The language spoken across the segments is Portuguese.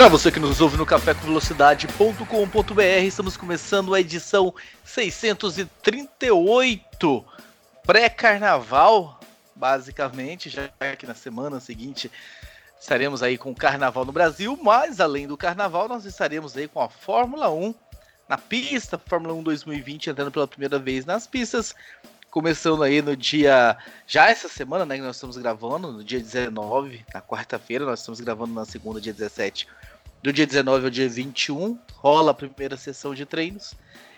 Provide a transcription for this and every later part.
Para você que nos ouve no cafécomvelocidade.com.br, estamos começando a edição 638, pré-carnaval, basicamente, já que na semana seguinte estaremos aí com o carnaval no Brasil, mas além do carnaval, nós estaremos aí com a Fórmula 1 na pista, Fórmula 1 2020 entrando pela primeira vez nas pistas, começando aí no dia. Já essa semana, né? Que nós estamos gravando, no dia 19, na quarta-feira, nós estamos gravando na segunda, dia 17. Do dia 19 ao dia 21, rola a primeira sessão de treinos.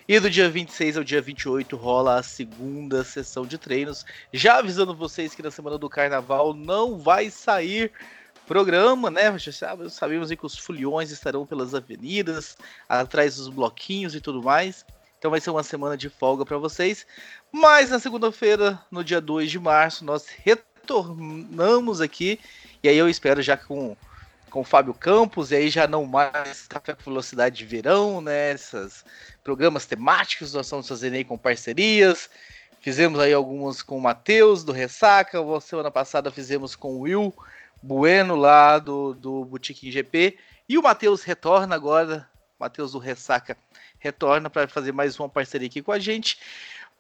E do dia 26 ao dia 28 rola a segunda sessão de treinos. Já avisando vocês que na semana do carnaval não vai sair programa, né? Sabemos que os foliões estarão pelas avenidas, atrás dos bloquinhos e tudo mais. Então vai ser uma semana de folga para vocês. Mas na segunda-feira, no dia 2 de março, nós retornamos aqui. E aí eu espero já com com o Fábio Campos, e aí já não mais Café com Velocidade de Verão, né? Esses programas temáticos, nós estamos fazendo aí com parcerias. Fizemos aí algumas com o Matheus, do Ressaca. Semana passada fizemos com o Will Bueno, lá do, do Boutique GP. E o Matheus retorna agora. Matheus do Ressaca retorna para fazer mais uma parceria aqui com a gente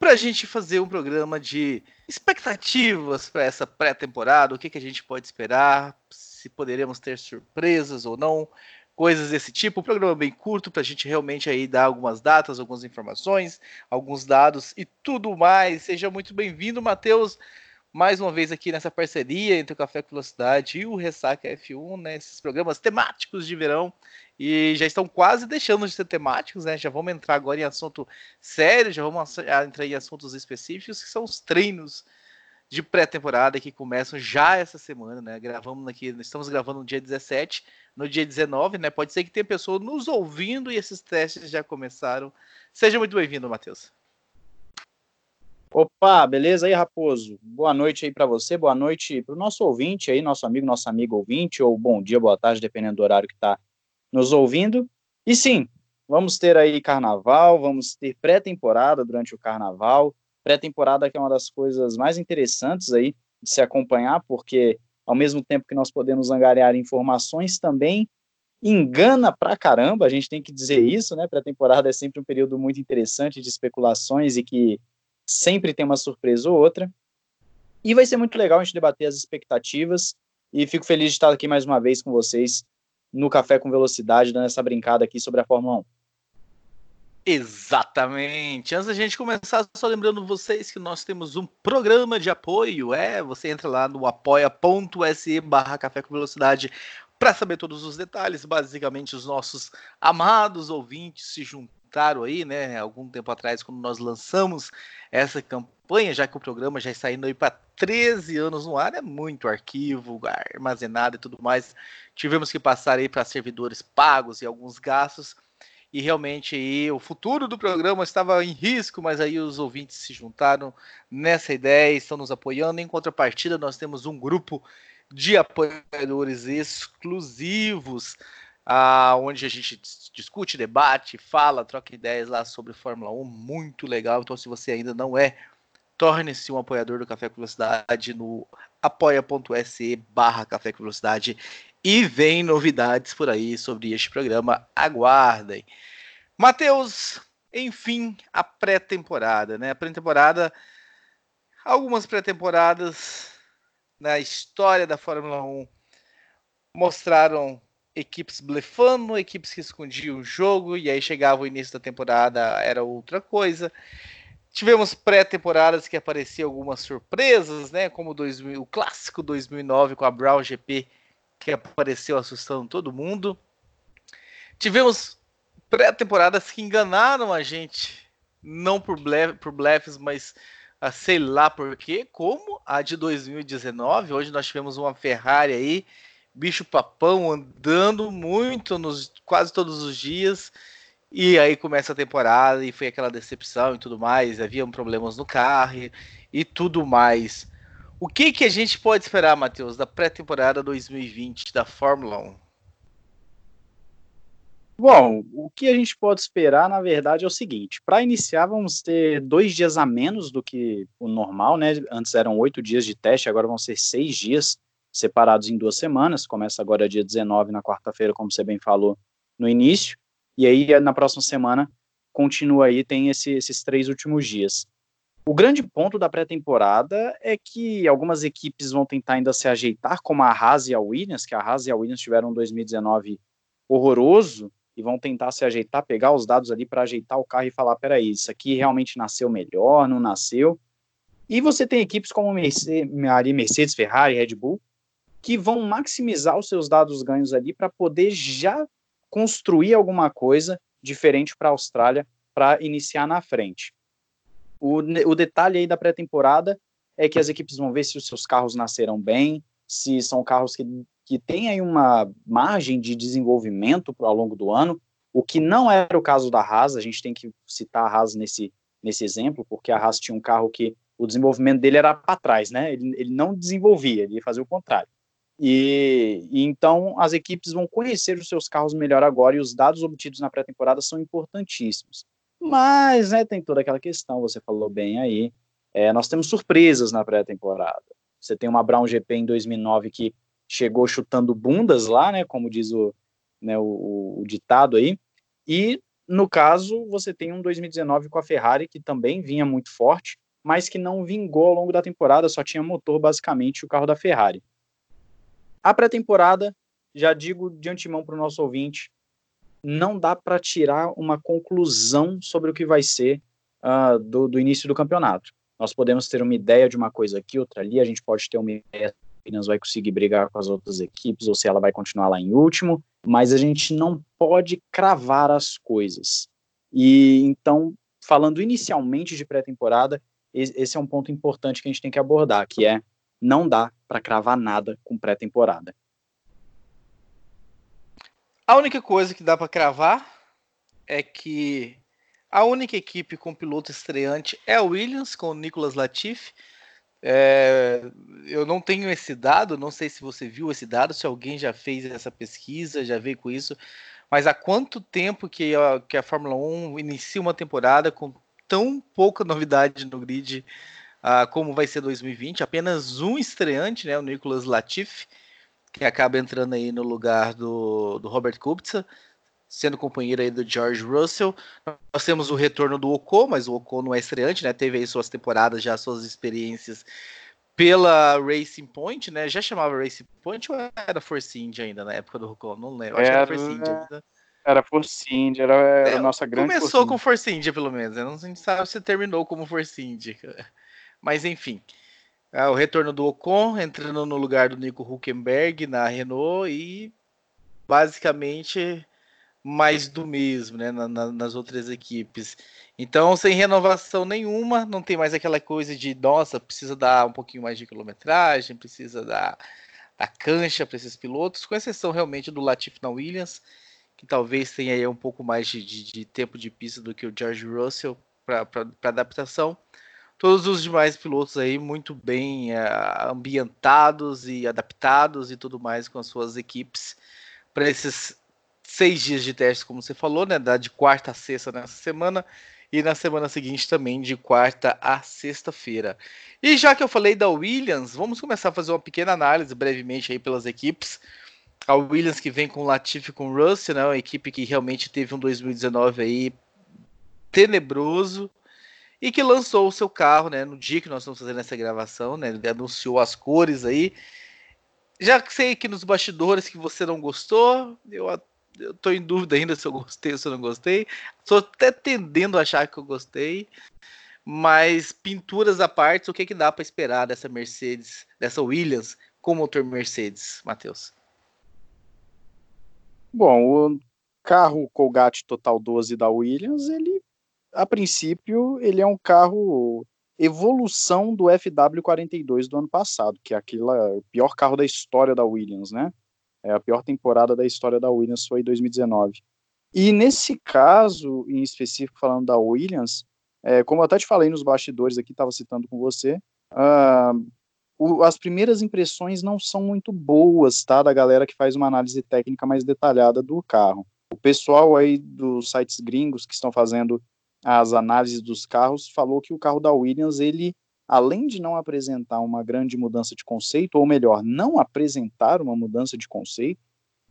para a gente fazer um programa de expectativas para essa pré-temporada, o que, que a gente pode esperar, se poderemos ter surpresas ou não, coisas desse tipo. Um programa bem curto para a gente realmente aí dar algumas datas, algumas informações, alguns dados e tudo mais. Seja muito bem-vindo, Matheus mais uma vez aqui nessa parceria entre o Café com Velocidade e o Ressaca F1, né? Esses programas temáticos de verão e já estão quase deixando de ser temáticos, né? Já vamos entrar agora em assunto sério, já vamos entrar em assuntos específicos que são os treinos de pré-temporada que começam já essa semana, né? Gravamos aqui, estamos gravando no dia 17, no dia 19, né? Pode ser que tenha pessoa nos ouvindo e esses testes já começaram. Seja muito bem-vindo, Matheus. Opa, beleza aí, Raposo? Boa noite aí para você, boa noite para o nosso ouvinte aí, nosso amigo, nosso amigo ouvinte, ou bom dia, boa tarde, dependendo do horário que está nos ouvindo. E sim, vamos ter aí carnaval, vamos ter pré-temporada durante o carnaval. Pré-temporada que é uma das coisas mais interessantes aí de se acompanhar, porque ao mesmo tempo que nós podemos angariar informações, também engana pra caramba, a gente tem que dizer isso, né? Pré-temporada é sempre um período muito interessante de especulações e que sempre tem uma surpresa ou outra. E vai ser muito legal a gente debater as expectativas. E fico feliz de estar aqui mais uma vez com vocês no Café com Velocidade, dando essa brincada aqui sobre a Fórmula 1. Exatamente. Antes da gente começar, só lembrando vocês que nós temos um programa de apoio. É, você entra lá no apoia.se barra Café com Velocidade para saber todos os detalhes. Basicamente, os nossos amados ouvintes se juntam comentaram aí, né, algum tempo atrás, quando nós lançamos essa campanha, já que o programa já está indo aí para 13 anos no ar, é muito arquivo armazenado e tudo mais. Tivemos que passar aí para servidores pagos e alguns gastos. E realmente aí, o futuro do programa estava em risco, mas aí os ouvintes se juntaram nessa ideia, estão nos apoiando. Em contrapartida, nós temos um grupo de apoiadores exclusivos ah, onde a gente discute, debate, fala, troca ideias lá sobre Fórmula 1, muito legal. Então, se você ainda não é, torne-se um apoiador do Café com Velocidade no apoia.se barra Café com Velocidade e vem novidades por aí sobre este programa. Aguardem. Matheus, enfim, a pré-temporada, né? A pré-temporada, algumas pré-temporadas na história da Fórmula 1 mostraram equipes blefando, equipes que escondiam o jogo, e aí chegava o início da temporada, era outra coisa. Tivemos pré-temporadas que apareciam algumas surpresas, né? Como 2000, o clássico 2009 com a Brown GP, que apareceu assustando todo mundo. Tivemos pré-temporadas que enganaram a gente, não por, blef, por blefs, mas a sei lá por quê, como a de 2019. Hoje nós tivemos uma Ferrari aí bicho papão andando muito nos quase todos os dias E aí começa a temporada e foi aquela decepção e tudo mais. Havia problemas no carro e, e tudo mais. O que, que a gente pode esperar, Matheus, da pré-temporada 2020 da Fórmula 1? Bom, o que a gente pode esperar, na verdade, é o seguinte: para iniciar, vamos ter dois dias a menos do que o normal, né? Antes eram oito dias de teste, agora vão ser seis dias, separados em duas semanas. Começa agora dia 19, na quarta-feira, como você bem falou no início. E aí, na próxima semana, continua aí, tem esse, esses três últimos dias. O grande ponto da pré-temporada é que algumas equipes vão tentar ainda se ajeitar, como a Haas e a Williams, que a Haas e a Williams tiveram um 2019 horroroso, e vão tentar se ajeitar, pegar os dados ali para ajeitar o carro e falar: peraí, isso aqui realmente nasceu melhor, não nasceu. E você tem equipes como Mercedes, Ferrari, Red Bull, que vão maximizar os seus dados ganhos ali para poder já construir alguma coisa diferente para a Austrália para iniciar na frente. O, o detalhe aí da pré-temporada é que as equipes vão ver se os seus carros nasceram bem, se são carros que, que têm aí uma margem de desenvolvimento ao longo do ano, o que não era o caso da Haas, a gente tem que citar a Haas nesse, nesse exemplo, porque a Haas tinha um carro que o desenvolvimento dele era para trás, né? Ele, ele não desenvolvia, ele ia fazer o contrário. E, e, então as equipes vão conhecer os seus carros melhor agora e os dados obtidos na pré-temporada são importantíssimos. Mas, né, tem toda aquela questão, você falou bem aí, é, nós temos surpresas na pré-temporada. Você tem uma Brown GP em 2009 que chegou chutando bundas lá, né, como diz o, né, o, o ditado aí, e no caso você tem um 2019 com a Ferrari que também vinha muito forte, mas que não vingou ao longo da temporada, só tinha motor basicamente o carro da Ferrari. A pré-temporada, já digo de antemão para o nosso ouvinte, não dá para tirar uma conclusão sobre o que vai ser uh, do, do, início do campeonato. Nós podemos ter uma ideia de uma coisa aqui, outra ali, a gente pode ter uma ideia se Williams vai conseguir brigar com as outras equipes ou se ela vai continuar lá em último, mas a gente não pode cravar as coisas. E então, falando inicialmente de pré-temporada, esse é um ponto importante que a gente tem que abordar, que é não dá para cravar nada com pré-temporada. A única coisa que dá para cravar é que a única equipe com piloto estreante é a Williams, com o Nicolas Latifi. É, eu não tenho esse dado, não sei se você viu esse dado, se alguém já fez essa pesquisa, já veio com isso, mas há quanto tempo que a, que a Fórmula 1 inicia uma temporada com tão pouca novidade no grid uh, como vai ser 2020. Apenas um estreante, né, o Nicolas Latifi, que acaba entrando aí no lugar do, do Robert Kubica, sendo companheiro aí do George Russell. Nós temos o retorno do Ocon, mas o Ocon não é estreante, né? Teve aí suas temporadas, já suas experiências pela Racing Point, né? Já chamava Racing Point ou era Force India ainda na época do Ocon? Não lembro. Acho era, que era Force India. Ainda. Era Force India, era, era é, a nossa grande Começou Force com Force India, pelo menos. Né? Não gente sabe se terminou como Force India. Mas enfim, é, o retorno do Ocon entrando no lugar do Nico Huckenberg na Renault e basicamente mais do mesmo, né, na, na, nas outras equipes. Então, sem renovação nenhuma, não tem mais aquela coisa de, nossa, precisa dar um pouquinho mais de quilometragem, precisa dar a cancha para esses pilotos, com exceção realmente do Latifi na Williams, que talvez tenha aí um pouco mais de, de, de tempo de pista do que o George Russell para adaptação todos os demais pilotos aí muito bem uh, ambientados e adaptados e tudo mais com as suas equipes para esses seis dias de teste, como você falou, né? Da de quarta a sexta nessa semana e na semana seguinte também de quarta a sexta-feira. E já que eu falei da Williams, vamos começar a fazer uma pequena análise brevemente aí pelas equipes. A Williams que vem com Latifi com Russell, né? Uma equipe que realmente teve um 2019 aí tenebroso e que lançou o seu carro, né, no dia que nós estamos fazendo essa gravação, né, ele anunciou as cores aí. Já sei que nos bastidores que você não gostou, eu, tô em dúvida ainda se eu gostei ou se eu não gostei. Estou até tendendo a achar que eu gostei. Mas pinturas à parte, o que, que dá para esperar dessa Mercedes, dessa Williams com motor Mercedes, Matheus? Bom, o carro Colgate Total 12 da Williams, ele a princípio, ele é um carro evolução do FW42 do ano passado, que é aquele o pior carro da história da Williams, né? É a pior temporada da história da Williams foi 2019. E nesse caso, em específico, falando da Williams, é, como eu até te falei nos bastidores aqui, estava citando com você, uh, o, as primeiras impressões não são muito boas, tá? Da galera que faz uma análise técnica mais detalhada do carro. O pessoal aí dos sites gringos que estão fazendo as análises dos carros falou que o carro da Williams, ele, além de não apresentar uma grande mudança de conceito, ou melhor, não apresentar uma mudança de conceito,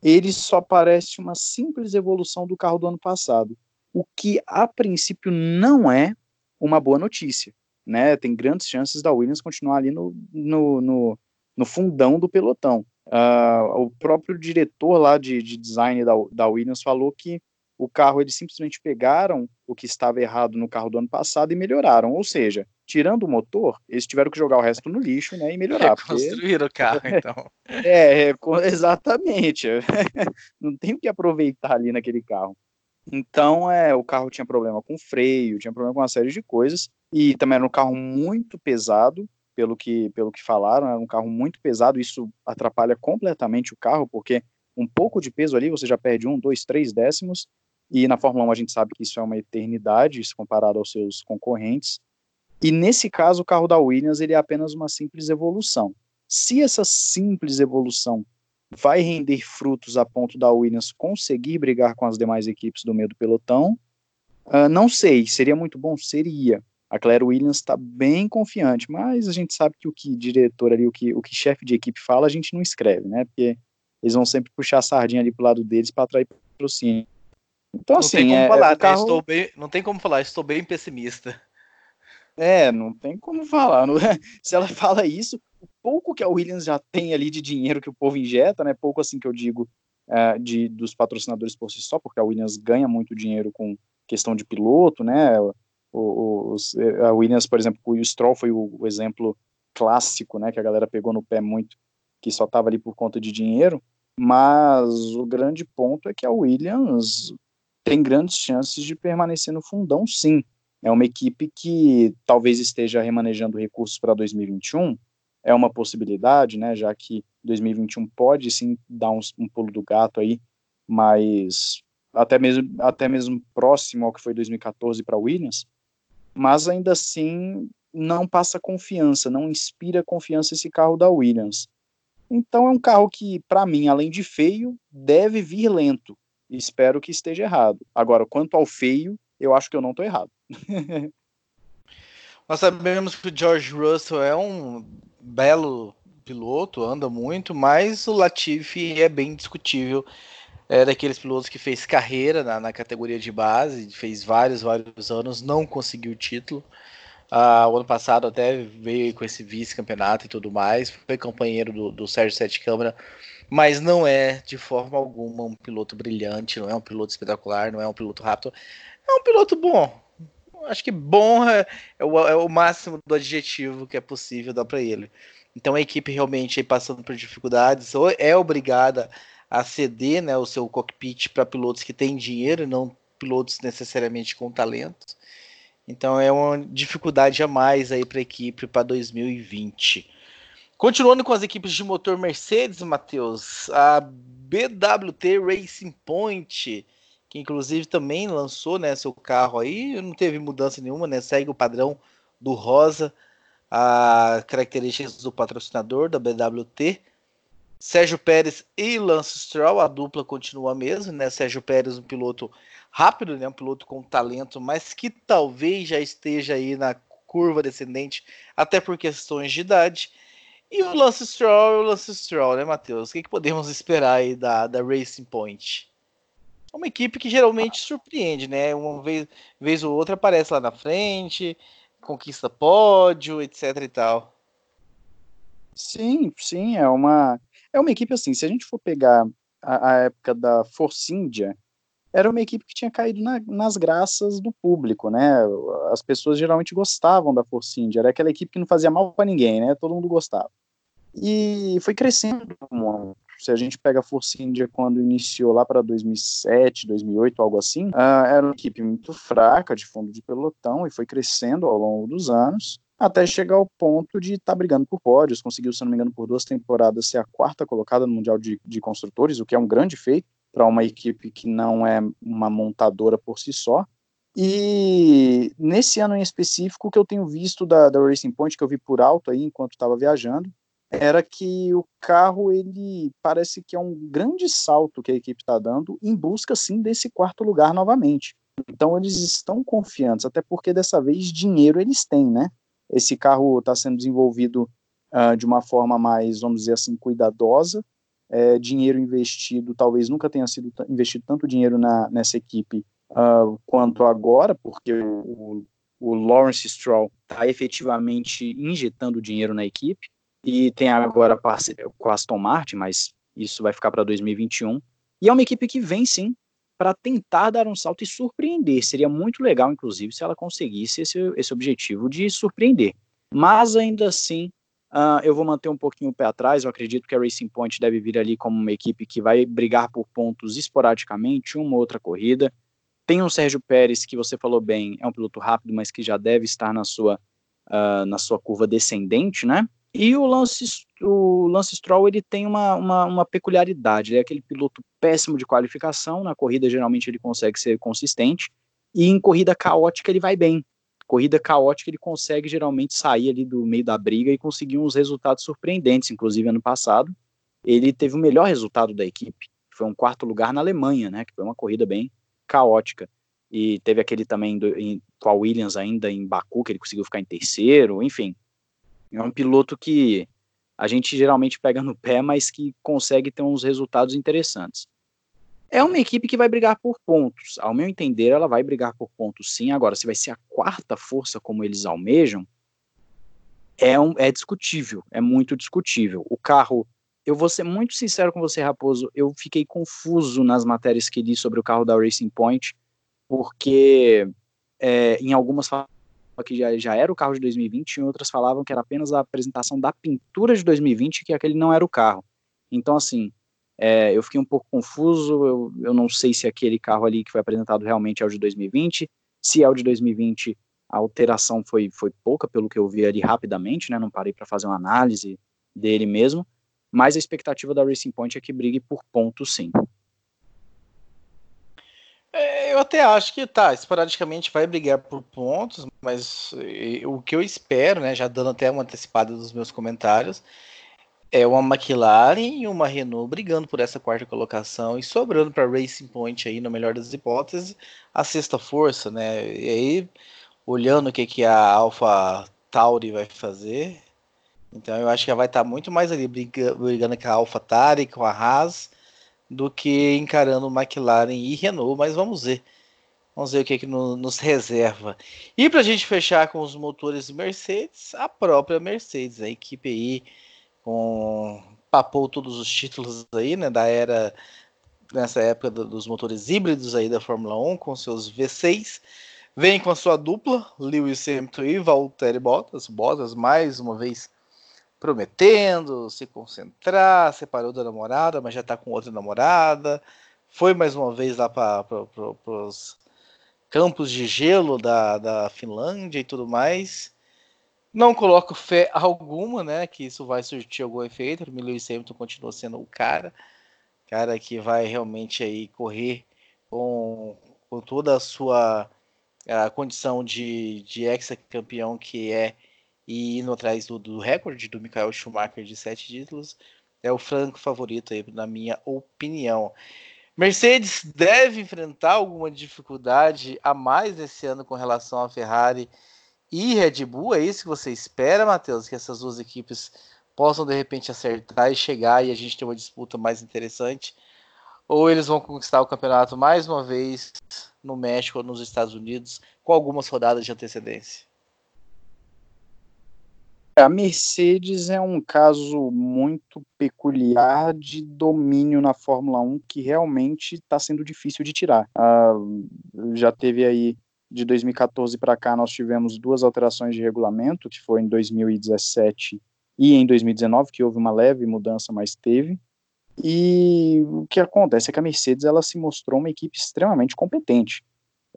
ele só parece uma simples evolução do carro do ano passado, o que a princípio não é uma boa notícia né? Tem grandes chances da Williams continuar ali no, no, no, no fundão do pelotão. Uh, o próprio diretor lá de, de design da, da Williams falou que o carro eles simplesmente pegaram o que estava errado no carro do ano passado e melhoraram. Ou seja, tirando o motor, eles tiveram que jogar o resto no lixo, né, e melhorar. Construir porque... o carro, então. é, é exatamente. Não tem o que aproveitar ali naquele carro. Então, é, o carro tinha problema com freio, tinha problema com uma série de coisas, e também era um carro muito pesado, pelo que, pelo que falaram, era um carro muito pesado, isso atrapalha completamente o carro, porque um pouco de peso ali você já perde um, dois, três décimos, e na Fórmula 1 a gente sabe que isso é uma eternidade, isso comparado aos seus concorrentes, e nesse caso o carro da Williams ele é apenas uma simples evolução. Se essa simples evolução vai render frutos a ponto da Williams conseguir brigar com as demais equipes do meio do pelotão, uh, não sei, seria muito bom? Seria, a Claire Williams está bem confiante, mas a gente sabe que o que diretor ali, o que, o que chefe de equipe fala, a gente não escreve, né? Porque eles vão sempre puxar a sardinha ali pro lado deles para atrair patrocínio. Então, não assim, tem como é, falar, é, carro... né? estou bem, não tem como falar, estou bem pessimista. É, não tem como falar. Não... Se ela fala isso, o pouco que a Williams já tem ali de dinheiro que o povo injeta, né? Pouco assim que eu digo é, de dos patrocinadores por si só, porque a Williams ganha muito dinheiro com questão de piloto, né? o, os, a Williams, por exemplo, o Stroll foi o, o, exemplo clássico, né, que a galera pegou no pé muito, que só estava ali por conta de dinheiro, mas o grande ponto é que a Williams tem grandes chances de permanecer no fundão, sim. É uma equipe que talvez esteja remanejando recursos para 2021, é uma possibilidade, né, já que 2021 pode sim dar um, um pulo do gato aí, mas até mesmo, até mesmo próximo ao que foi 2014 para Williams, mas ainda assim não passa confiança, não inspira confiança esse carro da Williams. Então é um carro que, para mim, além de feio, deve vir lento. Espero que esteja errado. Agora, quanto ao feio, eu acho que eu não estou errado. Nós sabemos que o George Russell é um belo piloto, anda muito, mas o Latifi é bem discutível é daqueles pilotos que fez carreira na, na, categoria de base, fez vários, vários anos, não conseguiu o título. Ah, o ano passado até veio com esse vice-campeonato e tudo mais, foi companheiro do, do Sérgio Sete Câmara, mas não é de forma alguma um piloto brilhante, não é um piloto espetacular, não é um piloto rápido, é um piloto bom. Acho que bom é, é, o, é o, máximo do adjetivo que é possível dar para ele. Então a equipe realmente passando por dificuldades, ou é obrigada a ceder né, o seu cockpit para pilotos que têm dinheiro, não pilotos necessariamente com talento. Então é uma dificuldade a mais aí para a equipe para 2020. Continuando com as equipes de motor Mercedes, Matheus, a BWT Racing Point, que inclusive também lançou né, seu carro aí, não teve mudança nenhuma, né, segue o padrão do rosa, a características do patrocinador da BWT. Sérgio Pérez e Lance Stroll, a dupla continua a mesma, né? Sérgio Pérez, um piloto rápido, né? Um piloto com talento, mas que talvez já esteja aí na curva descendente, até por questões de idade. E o Lance Stroll, o Lance Stroll, né, Matheus? O que, que podemos esperar aí da, da Racing Point? Uma equipe que geralmente surpreende, né? Uma vez, vez ou outra aparece lá na frente, conquista pódio, etc e tal. Sim, sim, é uma é uma equipe assim, se a gente for pegar a, a época da Force India, era uma equipe que tinha caído na, nas graças do público, né? As pessoas geralmente gostavam da Force India, era aquela equipe que não fazia mal para ninguém, né? Todo mundo gostava. E foi crescendo Se a gente pega a Force India quando iniciou lá para 2007, 2008, algo assim, uh, era uma equipe muito fraca, de fundo de pelotão, e foi crescendo ao longo dos anos até chegar ao ponto de estar tá brigando por pódios, conseguiu, se não me engano, por duas temporadas ser a quarta colocada no Mundial de, de Construtores, o que é um grande feito, para uma equipe que não é uma montadora por si só. E nesse ano em específico, o que eu tenho visto da, da Racing Point, que eu vi por alto aí enquanto estava viajando, era que o carro ele parece que é um grande salto que a equipe está dando em busca sim desse quarto lugar novamente. Então eles estão confiantes, até porque dessa vez dinheiro eles têm, né? Esse carro está sendo desenvolvido uh, de uma forma mais, vamos dizer assim, cuidadosa. É, dinheiro investido, talvez nunca tenha sido investido tanto dinheiro na, nessa equipe uh, quanto agora, porque o, o Lawrence Stroll está efetivamente injetando dinheiro na equipe e tem agora parceria com a Aston Martin, mas isso vai ficar para 2021. E é uma equipe que vem sim para tentar dar um salto e surpreender. Seria muito legal, inclusive, se ela conseguisse esse, esse objetivo de surpreender. Mas ainda assim, uh, eu vou manter um pouquinho o pé atrás. Eu acredito que a Racing Point deve vir ali como uma equipe que vai brigar por pontos esporadicamente, uma outra corrida. Tem um Sérgio Pérez, que você falou bem, é um piloto rápido, mas que já deve estar na sua, uh, na sua curva descendente, né? E o Lance, o Lance Stroll ele tem uma, uma, uma, peculiaridade, ele é aquele piloto péssimo de qualificação, na corrida geralmente ele consegue ser consistente, e em corrida caótica ele vai bem. Corrida caótica ele consegue geralmente sair ali do meio da briga e conseguir uns resultados surpreendentes, inclusive ano passado ele teve o melhor resultado da equipe, foi um quarto lugar na Alemanha, né, que foi uma corrida bem caótica. E teve aquele também do, em, com a Williams ainda em Baku, que ele conseguiu ficar em terceiro, enfim. É um piloto que a gente geralmente pega no pé, mas que consegue ter uns resultados interessantes. É uma equipe que vai brigar por pontos. Ao meu entender, ela vai brigar por pontos sim. Agora, se vai ser a quarta força como eles almejam, é, um, é discutível, é muito discutível. O carro eu vou ser muito sincero com você, Raposo, eu fiquei confuso nas matérias que li sobre o carro da Racing Point, porque é, em algumas falavam que já, já era o carro de 2020, em outras falavam que era apenas a apresentação da pintura de 2020, que aquele não era o carro. Então, assim, é, eu fiquei um pouco confuso, eu, eu não sei se aquele carro ali que foi apresentado realmente é o de 2020, se é o de 2020, a alteração foi, foi pouca, pelo que eu vi ali rapidamente, né, não parei para fazer uma análise dele mesmo, mas a expectativa da Racing Point é que brigue por pontos, sim. É, eu até acho que tá, esporadicamente vai brigar por pontos, mas o que eu espero, né, já dando até uma antecipada dos meus comentários, é uma McLaren e uma Renault brigando por essa quarta colocação e sobrando para Racing Point aí, no melhor das hipóteses, a sexta força, né? E aí, olhando o que, que a Alpha Tauri vai fazer, então eu acho que ela vai estar muito mais ali brigando, brigando com a AlphaTauri, com a Haas, do que encarando McLaren e Renault, mas vamos ver. Vamos ver o que, é que nos reserva. E para a gente fechar com os motores Mercedes, a própria Mercedes, a equipe aí com papou todos os títulos aí, né, da era nessa época dos motores híbridos aí da Fórmula 1 com seus V6. Vem com a sua dupla, Lewis Hamilton e Valtteri Bottas. Bottas mais uma vez prometendo se concentrar, separou da namorada, mas já tá com outra namorada. Foi mais uma vez lá para pro, os campos de gelo da, da Finlândia e tudo mais. Não coloco fé alguma, né, que isso vai surtir algum efeito. O Lewis Hamilton continua sendo o cara, cara que vai realmente aí correr com, com toda a sua a condição de, de ex-campeão que é e indo atrás do, do recorde do Michael Schumacher de sete títulos, é o franco favorito aí, na minha opinião. Mercedes deve enfrentar alguma dificuldade a mais esse ano com relação à Ferrari e Red Bull. É isso que você espera, Matheus? Que essas duas equipes possam de repente acertar e chegar e a gente ter uma disputa mais interessante? Ou eles vão conquistar o campeonato mais uma vez no México ou nos Estados Unidos com algumas rodadas de antecedência? A Mercedes é um caso muito peculiar de domínio na Fórmula 1 que realmente está sendo difícil de tirar. Uh, já teve aí de 2014 para cá nós tivemos duas alterações de regulamento, que foi em 2017 e em 2019, que houve uma leve mudança, mas teve. E o que acontece é que a Mercedes ela se mostrou uma equipe extremamente competente.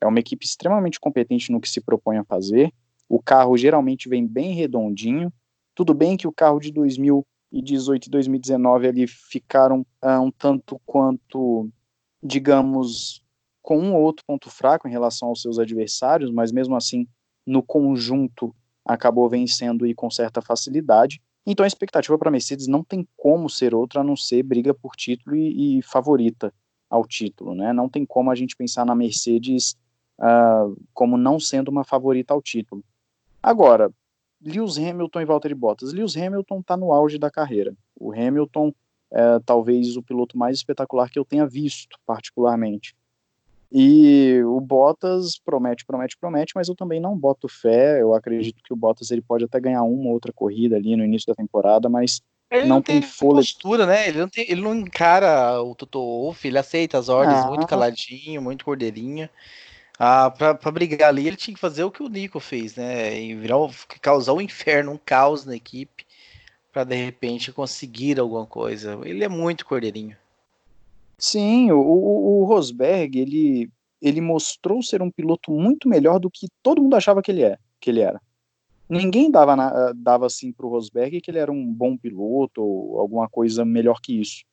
É uma equipe extremamente competente no que se propõe a fazer o carro geralmente vem bem redondinho. Tudo bem que o carro de 2018 e 2019 ali ficaram uh, um tanto quanto digamos, com um ou outro ponto fraco em relação aos seus adversários, mas mesmo assim, no conjunto, acabou vencendo e com certa facilidade. Então a expectativa para Mercedes não tem como ser outra a não ser briga por título e, e favorita ao título, né? Não tem como a gente pensar na Mercedes uh, como não sendo uma favorita ao título. Agora, Lewis Hamilton e Valtteri Bottas. Lewis Hamilton está no auge da carreira. O Hamilton é talvez o piloto mais espetacular que eu tenha visto, particularmente. E o Bottas promete, promete, promete, mas eu também não boto fé. Eu acredito que o Bottas ele pode até ganhar uma outra corrida ali no início da temporada, mas ele não, não tem, tem postura, né? Ele não, tem, ele não encara o Toto Wolff, ele aceita as ordens ah. muito caladinho, muito cordeirinho. Ah, pra, pra brigar ali, ele tinha que fazer o que o Nico fez, né? E virar, causar um inferno, um caos na equipe, para de repente conseguir alguma coisa. Ele é muito cordeirinho. Sim, o, o, o Rosberg, ele, ele mostrou ser um piloto muito melhor do que todo mundo achava que ele, é, que ele era. Ninguém dava, na, dava assim pro Rosberg que ele era um bom piloto ou alguma coisa melhor que isso.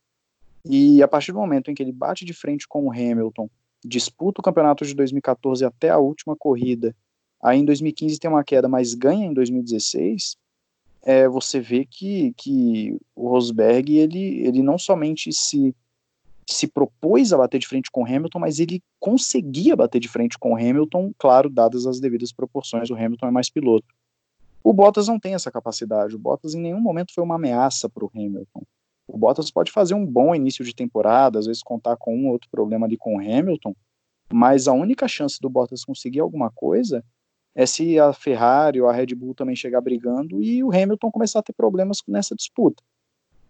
E a partir do momento em que ele bate de frente com o Hamilton, disputa o campeonato de 2014 até a última corrida, aí em 2015 tem uma queda, mas ganha em 2016, é, você vê que, que o Rosberg ele, ele não somente se, se propôs a bater de frente com o Hamilton, mas ele conseguia bater de frente com o Hamilton, claro, dadas as devidas proporções, o Hamilton é mais piloto. O Bottas não tem essa capacidade, o Bottas em nenhum momento foi uma ameaça para o Hamilton. O Bottas pode fazer um bom início de temporada, às vezes contar com um ou outro problema ali com o Hamilton, mas a única chance do Bottas conseguir alguma coisa é se a Ferrari ou a Red Bull também chegar brigando e o Hamilton começar a ter problemas nessa disputa.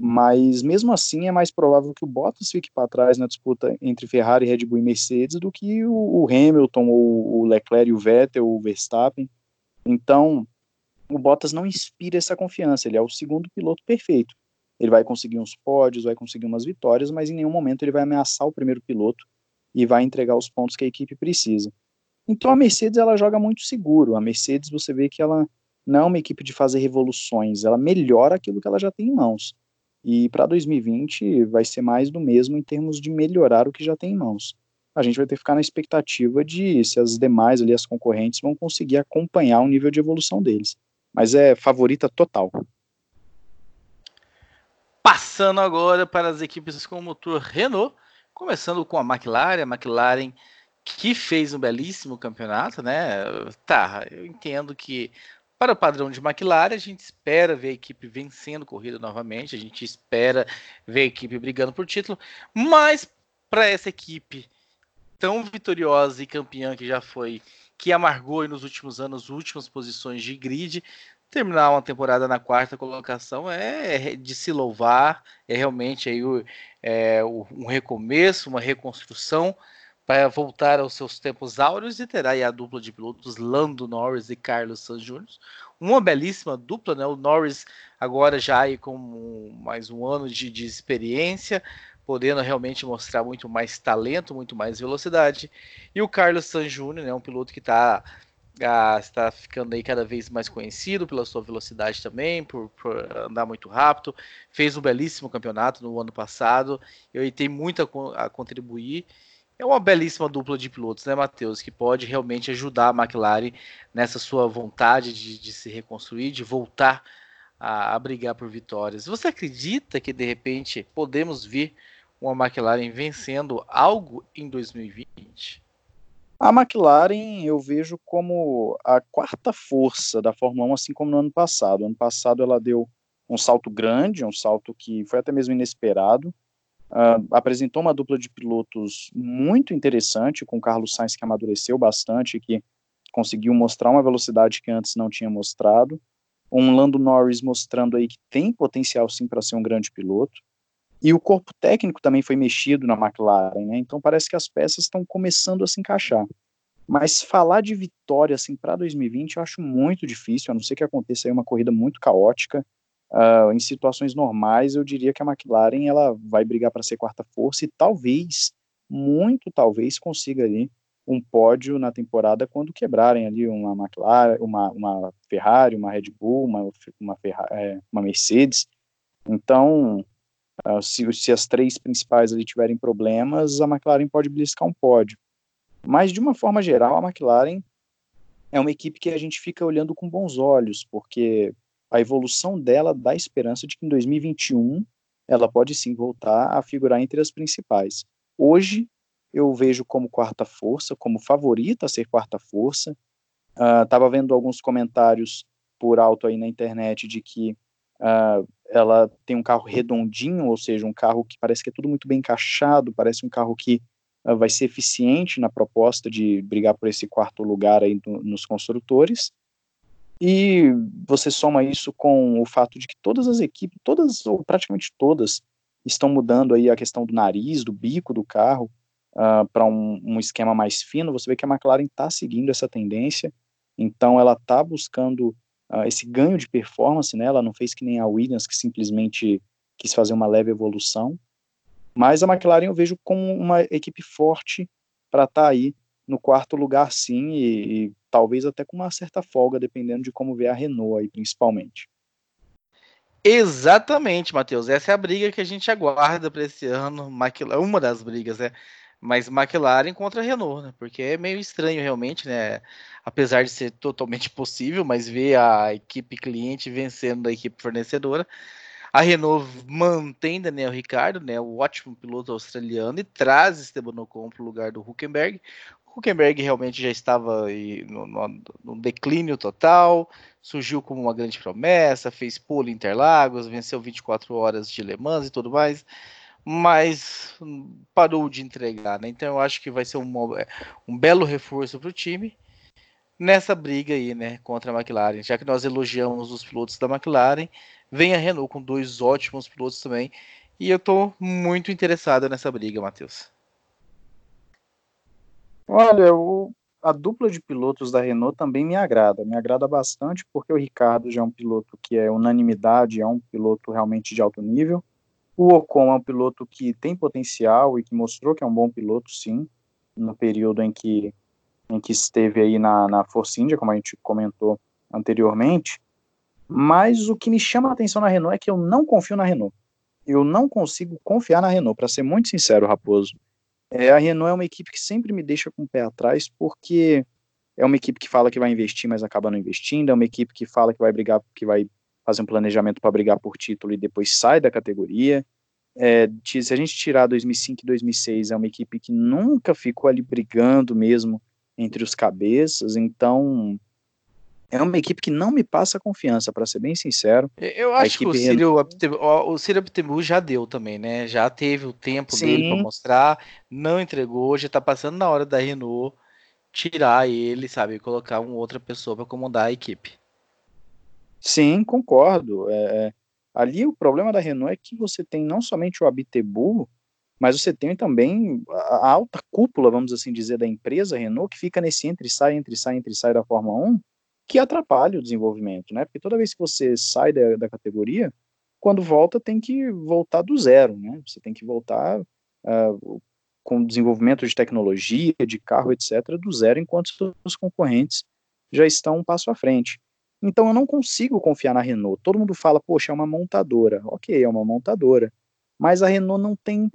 Mas mesmo assim é mais provável que o Bottas fique para trás na disputa entre Ferrari, Red Bull e Mercedes do que o, o Hamilton ou o Leclerc, o Vettel, o Verstappen. Então, o Bottas não inspira essa confiança, ele é o segundo piloto perfeito. Ele vai conseguir uns pódios, vai conseguir umas vitórias, mas em nenhum momento ele vai ameaçar o primeiro piloto e vai entregar os pontos que a equipe precisa. Então a Mercedes ela joga muito seguro. A Mercedes você vê que ela não é uma equipe de fazer revoluções, ela melhora aquilo que ela já tem em mãos. E para 2020 vai ser mais do mesmo em termos de melhorar o que já tem em mãos. A gente vai ter que ficar na expectativa de se as demais ali as concorrentes vão conseguir acompanhar o nível de evolução deles. Mas é favorita total. Passando agora para as equipes com motor Renault, começando com a McLaren, a McLaren que fez um belíssimo campeonato, né? Tá, eu entendo que para o padrão de McLaren, a gente espera ver a equipe vencendo corrida novamente, a gente espera ver a equipe brigando por título, mas para essa equipe tão vitoriosa e campeã que já foi, que amargou nos últimos anos últimas posições de grid, terminar uma temporada na quarta colocação é de se louvar, é realmente aí o, é, um recomeço, uma reconstrução para voltar aos seus tempos áureos e terá a dupla de pilotos Lando Norris e Carlos Sainz Jr. Uma belíssima dupla, né? O Norris agora já aí com mais um ano de, de experiência, podendo realmente mostrar muito mais talento, muito mais velocidade. E o Carlos Sainz Jr., né? Um piloto que está ah, está ficando aí cada vez mais conhecido pela sua velocidade também, por, por, andar muito rápido. Fez um belíssimo campeonato no ano passado e tem muito a, a, contribuir. É uma belíssima dupla de pilotos, né, Matheus? Que pode realmente ajudar a McLaren nessa sua vontade de, de se reconstruir, de voltar a, a brigar por vitórias. Você acredita que de repente podemos ver uma McLaren vencendo algo em 2020? A McLaren eu vejo como a quarta força da Fórmula 1, assim como no ano passado. Ano passado ela deu um salto grande, um salto que foi até mesmo inesperado. Uh, apresentou uma dupla de pilotos muito interessante, com Carlos Sainz que amadureceu bastante, que conseguiu mostrar uma velocidade que antes não tinha mostrado. Um Lando Norris mostrando aí que tem potencial sim para ser um grande piloto. E o corpo técnico também foi mexido na McLaren, né? Então parece que as peças estão começando a se encaixar. Mas falar de vitória assim para 2020 eu acho muito difícil, a não ser que aconteça aí uma corrida muito caótica. Uh, em situações normais, eu diria que a McLaren ela vai brigar para ser quarta força e talvez, muito talvez, consiga ali um pódio na temporada quando quebrarem ali uma McLaren, uma, uma Ferrari, uma Red Bull, uma, uma, Ferrari, é, uma Mercedes. Então, Uh, se, se, as três principais ali tiverem problemas, a McLaren pode beliscar um pódio. Mas, de uma forma geral, a McLaren é uma equipe que a gente fica olhando com bons olhos, porque a evolução dela dá esperança de que em 2021 ela pode sim voltar a figurar entre as principais. Hoje, eu vejo como quarta força, como favorita a ser quarta força. Estava uh, vendo alguns comentários por alto aí na internet de que uh, ela tem um carro redondinho, ou seja, um carro que parece que é tudo muito bem encaixado, parece um carro que uh, vai ser eficiente na proposta de brigar por esse quarto lugar aí do, nos construtores. E você soma isso com o fato de que todas as equipes, todas ou praticamente todas, estão mudando aí a questão do nariz, do bico do carro uh, para um, um, esquema mais fino. Você vê que a McLaren está seguindo essa tendência, então ela está buscando uh, esse ganho de performance, né? Ela não fez que nem a Williams, que simplesmente quis fazer uma leve evolução. Mas a McLaren eu vejo como uma equipe forte para estar tá aí no quarto lugar, sim, e, e, talvez até com uma certa folga, dependendo de como vê a Renault aí, principalmente. Exatamente, Matheus. Essa é a briga que a gente aguarda para esse ano. Uma das brigas, né? Mas McLaren contra Renault, né? Porque é meio estranho realmente, né? Apesar de ser totalmente possível, mas ver a equipe cliente vencendo a equipe fornecedora. A Renault mantém Daniel Ricardo, né, o ótimo piloto australiano, e traz Esteban Ocon para o lugar do Huckenberg. Huckenberg realmente já estava no, no, no, declínio total, surgiu como uma grande promessa, fez pole Interlagos, venceu 24 horas de Le Mans e tudo mais mas parou de entregar, né? Então eu acho que vai ser um, um belo reforço para o time nessa briga aí, né, contra a McLaren. Já que nós elogiamos os pilotos da McLaren, vem a Renault com dois ótimos pilotos também, e eu estou muito interessado nessa briga, Matheus. Olha, o, a dupla de pilotos da Renault também me agrada, me agrada bastante, porque o Ricardo já é um piloto que é unanimidade, é um piloto realmente de alto nível. O Ocon é um piloto que tem potencial e que mostrou que é um bom piloto, sim, no período em que, em que esteve aí na, na Force India, como a gente comentou anteriormente. Mas o que me chama a atenção na Renault é que eu não confio na Renault. Eu não consigo confiar na Renault, para ser muito sincero, Raposo. É, a Renault é uma equipe que sempre me deixa com o pé atrás, porque é uma equipe que fala que vai investir, mas acaba não investindo, é uma equipe que fala que vai brigar, que vai fazer um planejamento para brigar por título e depois sai da categoria. É, se a gente tirar 2005 e 2006, é uma equipe que nunca ficou ali brigando mesmo entre os cabeças, então é uma equipe que não me passa confiança, para ser bem sincero. Eu acho que o Círio, o Círio já deu também, né? Já teve o tempo Sim. dele para mostrar, não entregou, já está passando na hora da Renault tirar ele, sabe, colocar uma outra pessoa para comandar a equipe. Sim, concordo. É, é, ali o problema da Renault é que você tem não somente o Abitebu, mas você tem também a alta cúpula, vamos assim dizer, da empresa Renault, que fica nesse entre sai, entre sai, entre sai da Fórmula 1, que atrapalha o desenvolvimento, né? Porque toda vez que você sai da, da categoria, quando volta tem que voltar do zero, né? Você tem que voltar uh, com desenvolvimento de tecnologia, de carro, etc., do zero, enquanto os concorrentes já estão um passo à frente. Então eu não consigo confiar na Renault. Todo mundo fala, poxa, é uma montadora. Ok, é uma montadora. Mas a Renault não tem,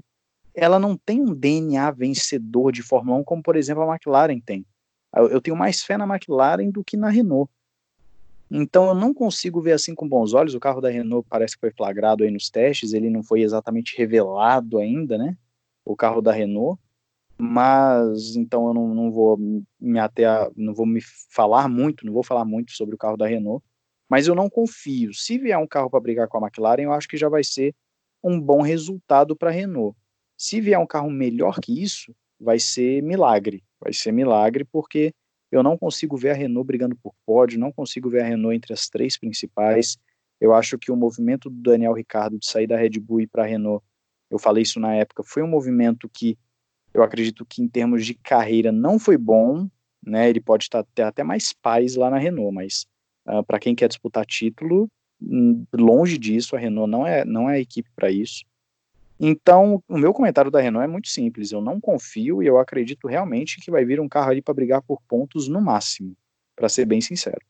ela não tem um DNA vencedor de Fórmula 1 como, por exemplo, a McLaren tem. Eu, eu tenho mais fé na McLaren do que na Renault. Então eu não consigo ver assim com bons olhos. O carro da Renault parece que foi flagrado aí nos testes, ele não foi exatamente revelado ainda, né? O carro da Renault mas então eu não, não vou me ater a, não vou me falar muito, não vou falar muito sobre o carro da Renault, mas eu não confio. Se vier um carro para brigar com a McLaren, eu acho que já vai ser um bom resultado para a Renault. Se vier um carro melhor que isso, vai ser milagre, vai ser milagre porque eu não consigo ver a Renault brigando por pódio, não consigo ver a Renault entre as três principais. Eu acho que o movimento do Daniel Ricardo de sair da Red Bull e ir para a Renault, eu falei isso na época, foi um movimento que eu acredito que em termos de carreira não foi bom, né? Ele pode estar ter até mais paz lá na Renault, mas uh, ah, para quem quer disputar título, hum, longe disso, a Renault não é, não é a equipe para isso. Então, o meu comentário da Renault é muito simples. Eu não confio e eu acredito realmente que vai vir um carro ali para brigar por pontos no máximo, para ser bem sincero.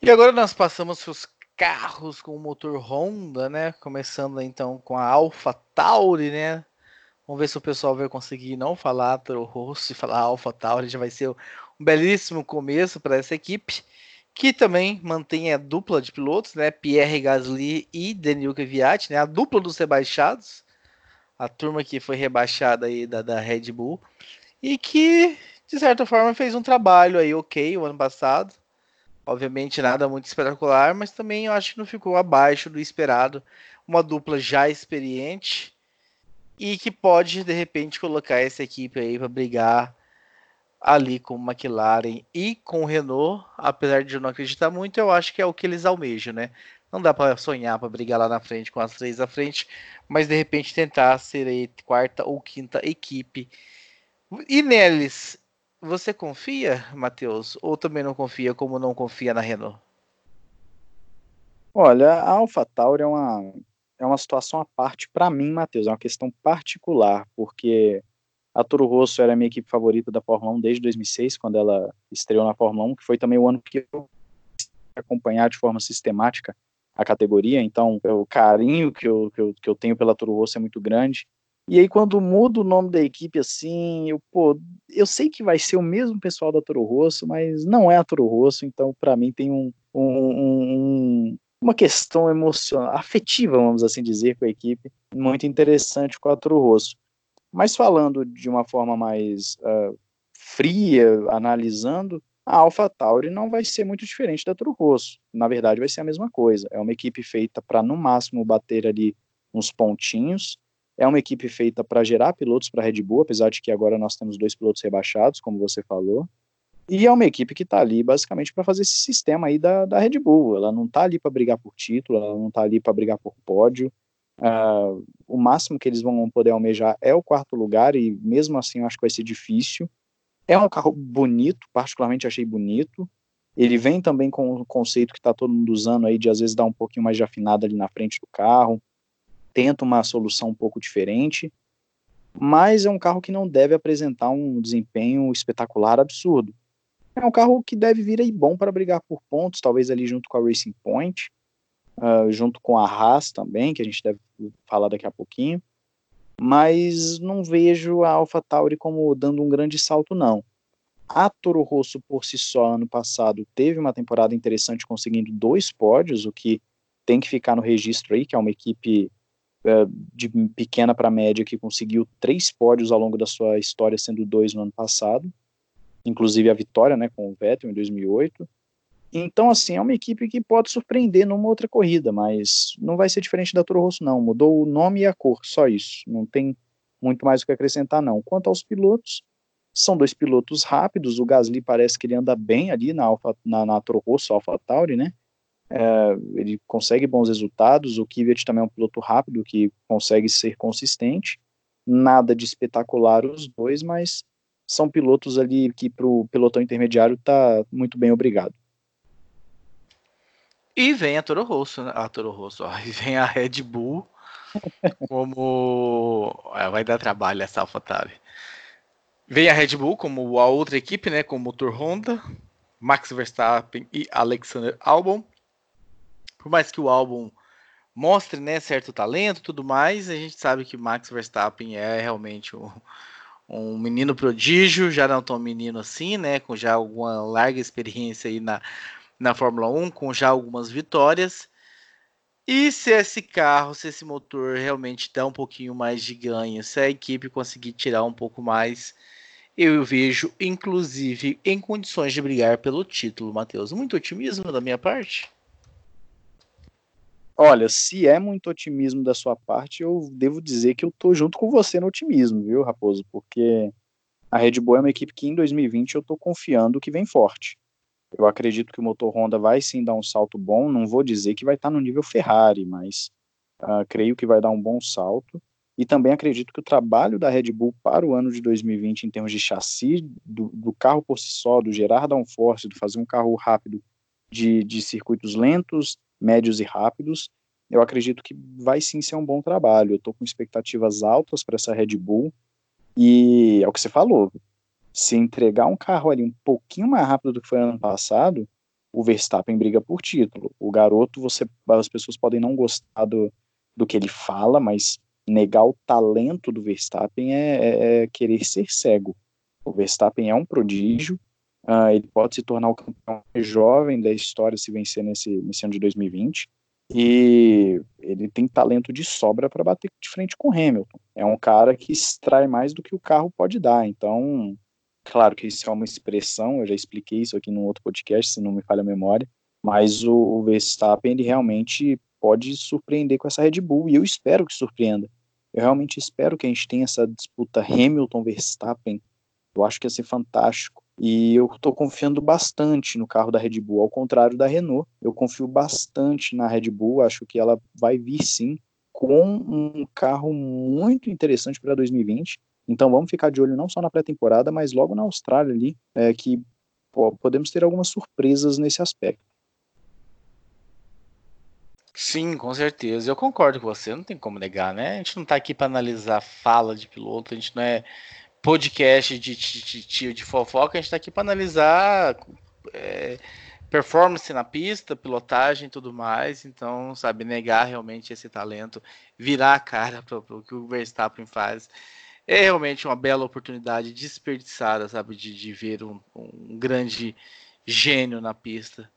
E agora nós passamos os carros com motor Honda, né? Começando então com a Alpha Tauri, né? Vamos ver se o pessoal vai conseguir não falar Toro Rosso e falar Alpha Tauri, já vai ser um belíssimo começo para essa equipe, que também mantém a dupla de pilotos, né? Pierre Gasly e Daniel Kvyat, né? A dupla dos rebaixados, a turma que foi rebaixada aí da, da Red Bull e que de certa forma fez um trabalho aí ok o ano passado Obviamente nada muito espetacular, mas também eu acho que não ficou abaixo do esperado. Uma dupla já experiente e que pode de repente colocar essa equipe aí para brigar ali com o McLaren e com o Renault, apesar de eu não acreditar muito, eu acho que é o que eles almejam, né? Não dá para sonhar para brigar lá na frente com as três à frente, mas de repente tentar ser a quarta ou quinta equipe. E neles, você confia, Matheus? Ou também não confia, como não confia na Renault? Olha, a AlphaTauri é uma, é uma situação à parte para mim, Matheus. É uma questão particular, porque a Toro Rosso era a minha equipe favorita da Fórmula 1 desde 2006, quando ela estreou na Fórmula 1, que foi também o ano que eu acompanhar de forma sistemática a categoria. Então, o carinho que eu, que eu, que eu tenho pela Toro Rosso é muito grande. E aí, quando muda o nome da equipe assim, eu, pô, eu sei que vai ser o mesmo pessoal da Toro Rosso, mas não é a Toro Rosso, então para mim tem um, um, um, uma questão emocional, afetiva, vamos assim dizer, com a equipe, muito interessante com a Toro Rosso. Mas falando de uma forma mais uh, fria, analisando, a Alpha Tauri não vai ser muito diferente da Toro Rosso. Na verdade, vai ser a mesma coisa. É uma equipe feita para, no máximo, bater ali uns pontinhos, é uma equipe feita para gerar pilotos para a Red Bull, apesar de que agora nós temos dois pilotos rebaixados, como você falou. E é uma equipe que está ali basicamente para fazer esse sistema aí da, da Red Bull. Ela não está ali para brigar por título, ela não está ali para brigar por pódio. Uh, o máximo que eles vão poder almejar é o quarto lugar, e mesmo assim eu acho que vai ser difícil. É um carro bonito, particularmente achei bonito. Ele vem também com o conceito que está todo mundo usando aí de às vezes dar um pouquinho mais de afinada ali na frente do carro tenta uma solução um pouco diferente, mas é um carro que não deve apresentar um desempenho espetacular absurdo. É um carro que deve vir aí bom para brigar por pontos, talvez ali junto com a Racing Point, uh, junto com a Haas também, que a gente deve falar daqui a pouquinho. Mas não vejo a AlphaTauri como dando um grande salto, não. A Toro Rosso, por si só, ano passado, teve uma temporada interessante, conseguindo dois pódios, o que tem que ficar no registro aí, que é uma equipe é, de pequena para média que conseguiu três pódios ao longo da sua história, sendo dois no ano passado, inclusive a vitória, né, com o Vettel em 2008. Então, assim, é uma equipe que pode surpreender numa outra corrida, mas não vai ser diferente da Toro Rosso, não. Mudou o nome e a cor, só isso. Não tem muito mais o que acrescentar, não. Quanto aos pilotos, são dois pilotos rápidos. O Gasly parece que ele anda bem ali na, Alfa, na, na Toro Rosso, Alpha Tauri, né? é, ele consegue bons resultados. O Kvyat também é um piloto rápido que consegue ser consistente. Nada de espetacular os dois, mas são pilotos ali que para o pelotão intermediário tá muito bem obrigado. E vem a Toro Rosso, né? a Toro Rosso, ó, e vem a Red Bull como é, vai dar trabalho essa AlphaTauri. Vem a Red Bull como a outra equipe, né, com motor Honda, Max Verstappen e Alexander Albon por mais que o álbum mostre né, certo talento tudo mais, a gente sabe que Max Verstappen é realmente um, um menino prodígio, já não tão menino assim, né? Com já alguma larga experiência aí na, na Fórmula 1, com já algumas vitórias. E se esse carro, se esse motor realmente dá um pouquinho mais de ganho, se a equipe conseguir tirar um pouco mais, eu vejo, inclusive, em condições de brigar pelo título, Matheus. Muito otimismo da minha parte. Olha, se é muito otimismo da sua parte, eu devo dizer que eu tô junto com você no otimismo, viu, Raposo? Porque a Red Bull é uma equipe que em 2020 eu tô confiando que vem forte. Eu acredito que o motor Honda vai sim dar um salto bom, não vou dizer que vai estar tá no nível Ferrari, mas uh, creio que vai dar um bom salto. E também acredito que o trabalho da Red Bull para o ano de 2020, em termos de chassi, do, do carro por si só, do gerar downforce, do fazer um carro rápido de, de circuitos lentos, médios e rápidos, eu acredito que vai sim ser um bom trabalho. Eu estou com expectativas altas para essa Red Bull e é o que você falou. Se entregar um carro ali um pouquinho mais rápido do que foi ano passado, o Verstappen briga por título. O garoto, você, as pessoas podem não gostar do, do que ele fala, mas negar o talento do Verstappen é, é, é querer ser cego. O Verstappen é um prodígio, uh, ele pode se tornar o campeão mais jovem da história se vencer nesse, nesse ano de 2020. E ele tem talento de sobra para bater de frente com Hamilton. É um cara que extrai mais do que o carro pode dar. Então, claro que isso é uma expressão, eu já expliquei isso aqui num outro podcast, se não me falha a memória. Mas o, o Verstappen, ele realmente pode surpreender com essa Red Bull, e eu espero que surpreenda. Eu realmente espero que a gente tenha essa disputa Hamilton-Verstappen. Eu acho que ia ser fantástico. E eu estou confiando bastante no carro da Red Bull, ao contrário da Renault. Eu confio bastante na Red Bull, acho que ela vai vir sim com um carro muito interessante para 2020. Então vamos ficar de olho não só na pré-temporada, mas logo na Austrália ali, é, que pô, podemos ter algumas surpresas nesse aspecto. Sim, com certeza. Eu concordo com você, não tem como negar, né? A gente não está aqui para analisar fala de piloto, a gente não é podcast de tio de fofoca, a gente está aqui para analisar é, performance na pista, pilotagem e tudo mais. Então, sabe, negar realmente esse talento, virar a cara para o que o Verstappen faz. É realmente uma bela oportunidade desperdiçada, sabe, de, de ver um, um grande gênio na pista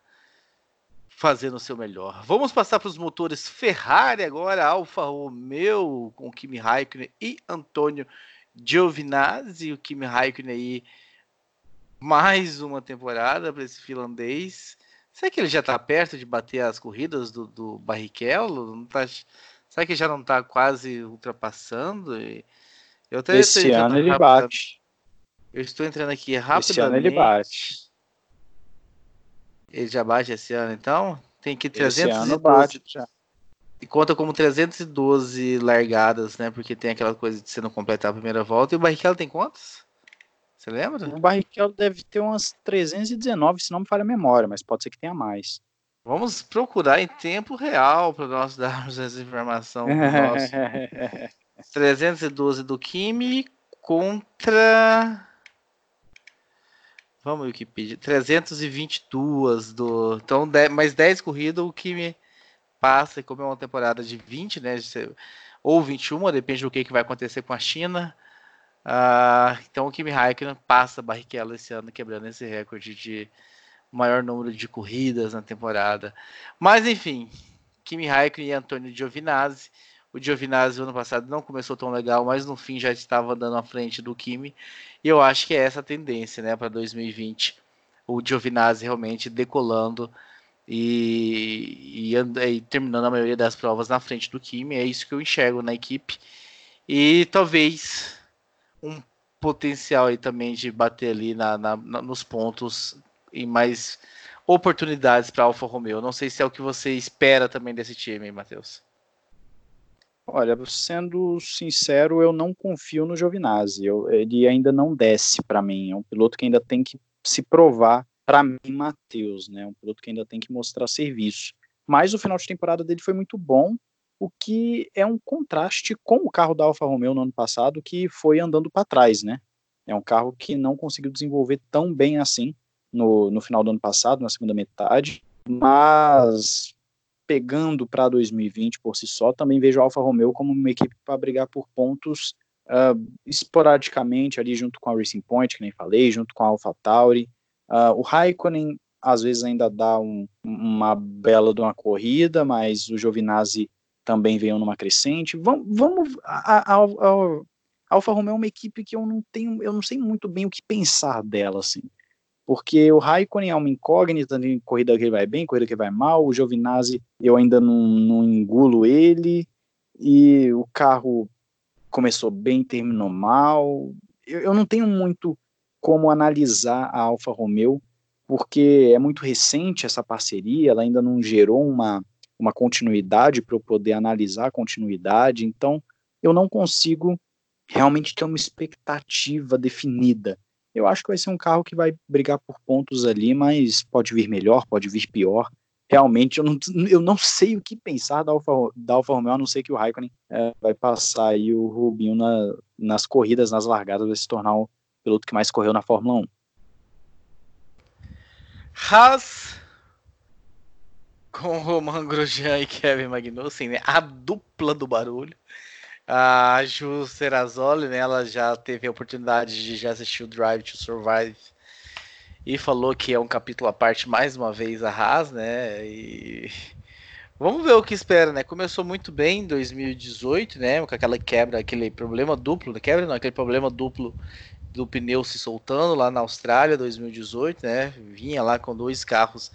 fazendo o seu melhor. Vamos passar para os motores Ferrari agora, Alfa Romeo com Kimi Raikkonen e Antônio Giovinazzi, o Kimi Raikkonen aí mais uma temporada para esse finlandês. Será que ele já está perto de bater as corridas do, do Barrichello? Tá, será que já não está quase ultrapassando? Eu até esse ano ele bate. Eu estou entrando aqui rapidamente. Esse ano ele bate. Ele já bate esse ano, então? Tem que 312. Esse ano bate já. E conta como 312 largadas, né? Porque tem aquela coisa de você não completar a primeira volta. E o Barrichello tem quantas? Você lembra? O Barrichello deve ter umas 319, se não me falha a memória, mas pode ser que tenha mais. Vamos procurar em tempo real para nós darmos essa informação. 312 do Kimi contra. Vamos, Wikipedia. 322 do. Então, mais 10 corridas, o Kimi passa, e como é uma temporada de 20, né? Ou 21, depende do que, que vai acontecer com a China. Uh, então o Kimi Raikkonen passa Barrichello esse ano, quebrando esse recorde de maior número de corridas na temporada. Mas enfim, Kimi Raikkonen e Antônio Giovinazzi. O Giovinazzi ano passado não começou tão legal, mas no fim já estava andando à frente do Kimi. E eu acho que é essa a tendência, né, para 2020. O Giovinazzi realmente decolando e, e, e, terminando a maioria das provas na frente do Kimi. É isso que eu enxergo na equipe. E talvez um potencial aí também de bater ali na, na, na nos pontos e mais oportunidades para Alfa Romeo. Não sei se é o que você espera também desse time, Matheus. Olha, sendo sincero, eu não confio no Giovinazzi. Eu, ele ainda não desce para mim. É um piloto que ainda tem que se provar para mim, Matheus, né? Um piloto que ainda tem que mostrar serviço. Mas o final de temporada dele foi muito bom, o que é um contraste com o carro da Alfa Romeo no ano passado, que foi andando para trás, né? É um carro que não conseguiu desenvolver tão bem assim no, no final do ano passado, na segunda metade, mas pegando para 2020 por si só, também vejo a Alfa Romeo como uma equipe para brigar por pontos uh, esporadicamente ali junto com a Racing Point, que nem falei, junto com a Alpha Tauri, Uh, o Raikkonen às vezes ainda dá um, uma bela de uma corrida, mas o Giovinazzi também veio numa crescente. Vamos, vamos a, a, a, Alfa Romeo é uma equipe que eu não tenho, eu não sei muito bem o que pensar dela, assim, porque o Raikkonen é uma incógnita em corrida que vai bem, corrida que vai mal. O Giovinazzi eu ainda não, não engulo ele e o carro começou bem, terminou mal. Eu, eu não tenho muito como analisar a Alfa Romeo, porque é muito recente essa parceria, ela ainda não gerou uma, uma continuidade para eu poder analisar a continuidade, então eu não consigo realmente ter uma expectativa definida. Eu acho que vai ser um carro que vai brigar por pontos ali, mas pode vir melhor, pode vir pior. Realmente, eu não, eu não sei o que pensar da Alfa, da Alfa Romeo, a não ser que o Raikkonen é, vai passar aí o Rubinho na, nas corridas, nas largadas, vai se tornar o piloto que mais correu na Fórmula 1. Haas, com Roman Grosjean e Kevin Magnussen, né? A dupla do barulho. A Ju Serrazoli, né? Ela já teve a oportunidade de já assistir o Drive to Survive e falou que é um capítulo à parte mais uma vez a Haas, né? E vamos ver o que espera, né? Começou muito bem em 2018, né? Com aquela quebra, aquele problema duplo, né? quebra não, aquele problema duplo do pneu se soltando lá na Austrália 2018, né? Vinha lá com dois carros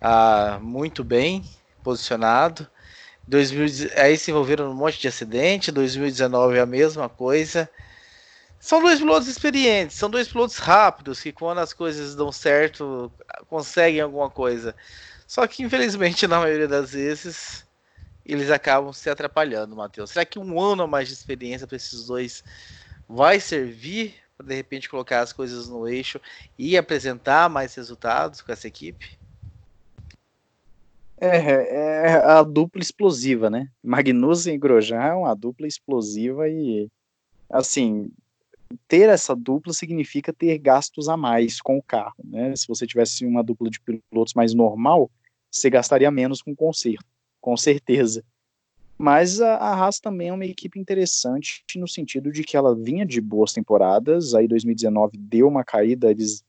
ah, muito bem posicionado. 2000, aí se envolveram num monte de acidente. 2019 é a mesma coisa. São dois pilotos experientes, são dois pilotos rápidos que quando as coisas dão certo conseguem alguma coisa. Só que infelizmente na maioria das vezes eles acabam se atrapalhando, Matheus. Será que um ano a mais de experiência para esses dois vai servir para de repente colocar as coisas no eixo e apresentar mais resultados com essa equipe? É, é a dupla explosiva, né? Magnussen e Grosjean é uma dupla explosiva e, assim, ter essa dupla significa ter gastos a mais com o carro, né? Se você tivesse uma dupla de pilotos mais normal, você gastaria menos com conserto, com certeza. Mas a, a Haas também é uma equipe interessante no sentido de que ela vinha de boas temporadas, aí 2019 deu uma caída, eles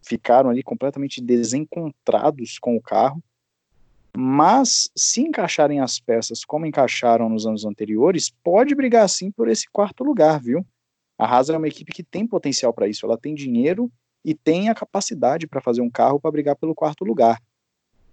ficaram ali completamente desencontrados com o carro, mas se encaixarem as peças como encaixaram nos anos anteriores, pode brigar sim por esse quarto lugar, viu? A Haas é uma equipe que tem potencial para isso, ela tem dinheiro e tem a capacidade para fazer um carro para brigar pelo quarto lugar.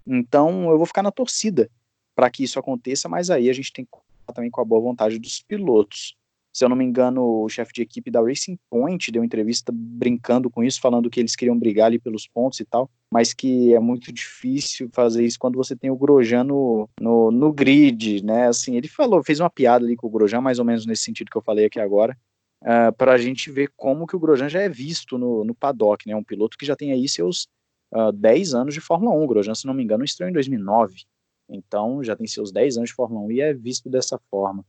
Então eu vou ficar na torcida para que isso aconteça, mas aí a gente tem que contar também com a boa vontade dos pilotos. Se eu não me engano, o chefe de equipe da Racing Point deu entrevista brincando com isso, falando que eles queriam brigar ali pelos pontos e tal, mas que é muito difícil fazer isso quando você tem o Grosjean no, no, no grid, né? Assim, ele falou, fez uma piada ali com o Grosjean, mais ou menos nesse sentido que eu falei aqui agora, uh, para a gente ver como que o Grosjean já é visto no, no paddock, né? Um piloto que já tem aí seus uh, ah, 10 anos de Fórmula 1. O Grosjean, se não me engano, estreou em 2009. Então, já tem seus 10 anos de Fórmula 1 e é visto dessa forma.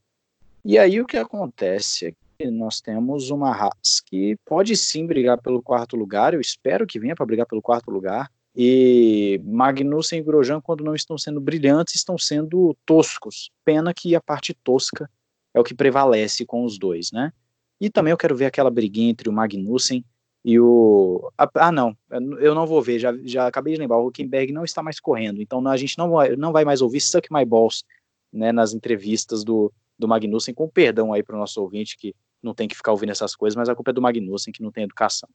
E aí o que acontece é que nós temos uma Haas que pode sim brigar pelo quarto lugar, eu espero que venha para brigar pelo quarto lugar. E Magnussen e Grosjean, quando não estão sendo brilhantes, estão sendo toscos. Pena que a parte tosca é o que prevalece com os dois, né? E também eu quero ver aquela briguinha entre o Magnussen e o. Ah, não, eu não vou ver, já, já acabei de lembrar, o Huckenberg não está mais correndo, então a gente não vai, não vai mais ouvir Suck My Balls né, nas entrevistas do, do Magnussen, com perdão aí para o nosso ouvinte que não tem que ficar ouvindo essas coisas, mas a culpa é do Magnussen que não tem educação.